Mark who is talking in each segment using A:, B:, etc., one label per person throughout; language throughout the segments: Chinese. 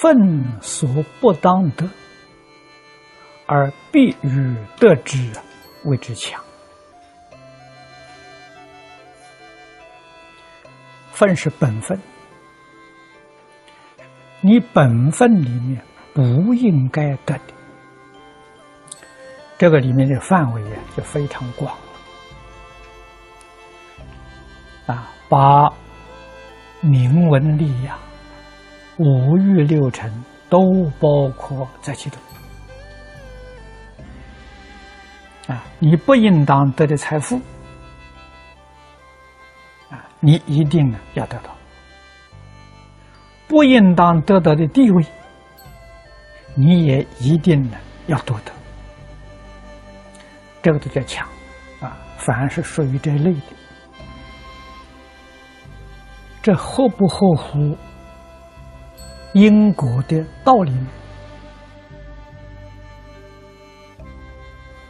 A: 愤所不当得，而必欲得之，谓之强。分是本分，你本分里面不应该得的，这个里面的范围啊就非常广了啊，把明文利养、五欲六尘都包括在其中啊，你不应当得的财富。啊你一定呢要得到，不应当得到的地位，你也一定呢要夺得。这个都叫强啊！凡是属于这类的，这合不合乎因果的道理？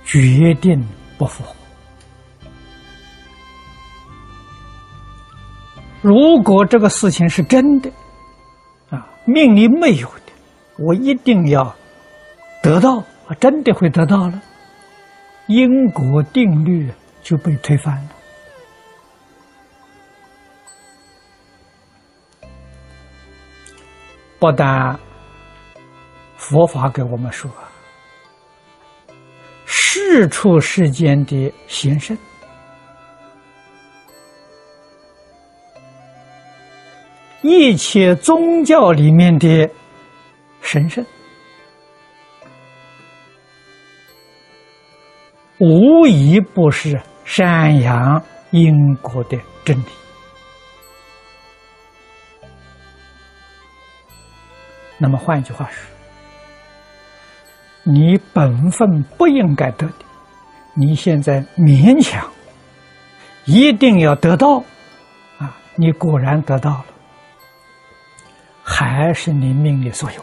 A: 决定不符合。如果这个事情是真的，啊，命里没有的，我一定要得到，啊，真的会得到了，因果定律就被推翻了。不但佛法给我们说，世出世间的贤圣。一切宗教里面的神圣，无一不是善扬因果的真理。那么换一句话说，你本分不应该得的，你现在勉强一定要得到，啊，你果然得到了。还是你命里所有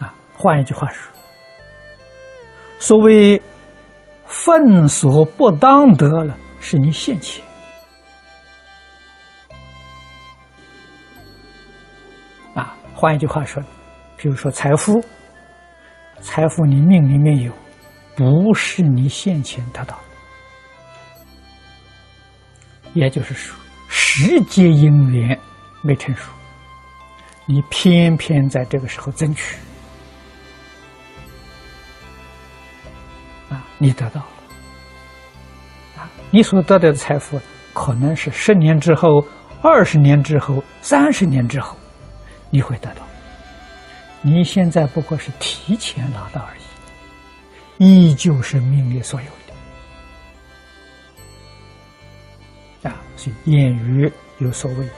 A: 的啊！换一句话说，所谓“分所不当得”了，是你现前换一句话说，比如说财富，财富你命里面有，不是你现前得到，也就是说，时节因缘。没成熟，你偏偏在这个时候争取，啊，你得到了，啊，你所得到的财富可能是十年之后、二十年之后、三十年之后你会得到，你现在不过是提前拿到而已，依旧是命里所有的，啊，所以谚语有所谓言。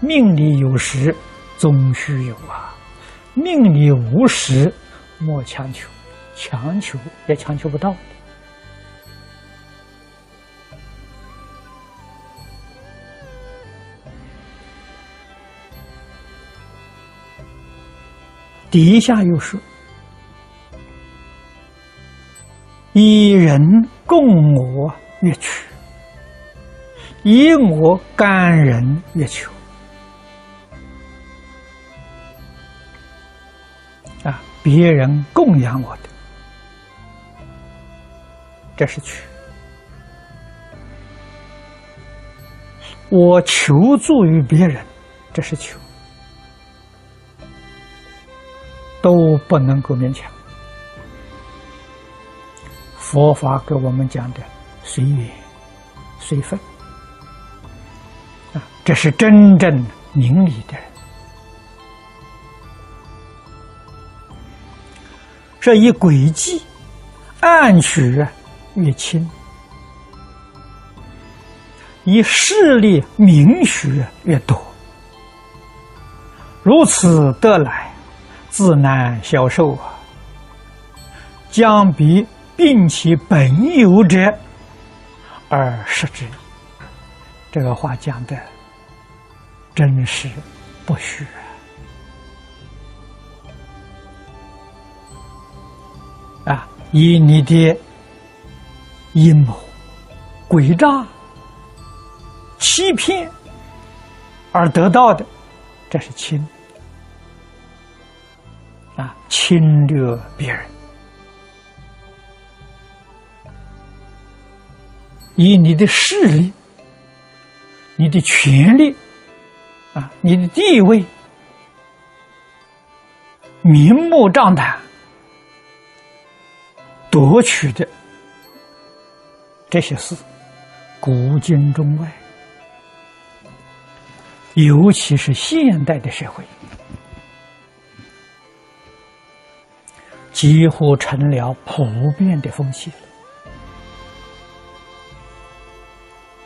A: 命里有时，终须有啊；命里无时，莫强求，强求也强求不到。底下又说：“以人供我越取，以我甘人越求。”啊别人供养我的，这是取；我求助于别人，这是求，都不能够勉强。佛法给我们讲的随缘、随分啊，这是真正明理的人。这一轨迹，暗取越轻，以势力明学越多，如此得来，自难消受啊！将比并其本有者而失之。这个话讲的真是不虚。啊，以你的阴谋、诡诈、欺骗而得到的，这是轻；啊，侵略别人，以你的势力、你的权利啊、你的地位，明目张胆夺取的这些事，古今中外，尤其是现代的社会。几乎成了普遍的风气了。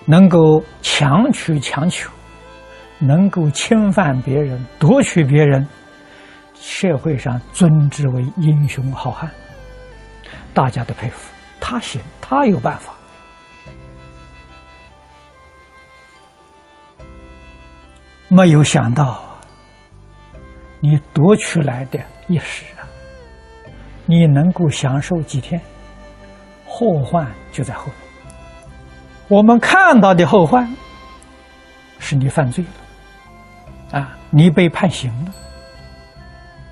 A: 能够强取强求，能够侵犯别人、夺取别人，社会上尊之为英雄好汉，大家都佩服他行，他有办法。没有想到，你夺取来的一时！你能够享受几天，后患就在后面。我们看到的后患，是你犯罪了，啊，你被判刑了。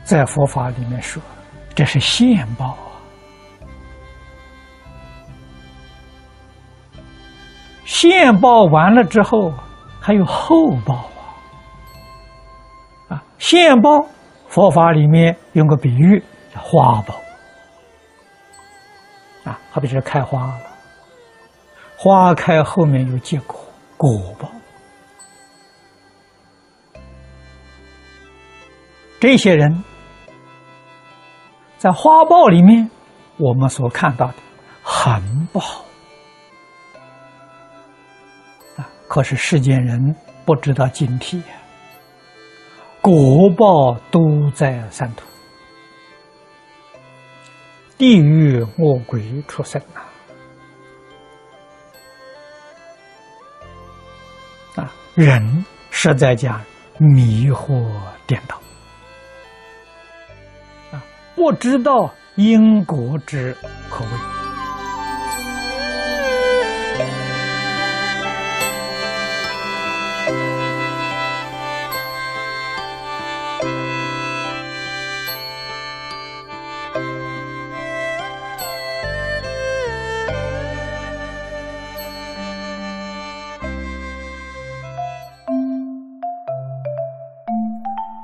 A: 在佛法里面说，这是现报啊，现报完了之后，还有后报啊，啊，现报，佛法里面用个比喻叫花报。好比是开花了，花开后面有结果，果报。这些人，在花报里面，我们所看到的很不好啊。可是世间人不知道警惕呀，果报都在三途。地狱恶鬼出生啊！啊，人实在讲迷惑颠倒啊，不知道因果之可畏。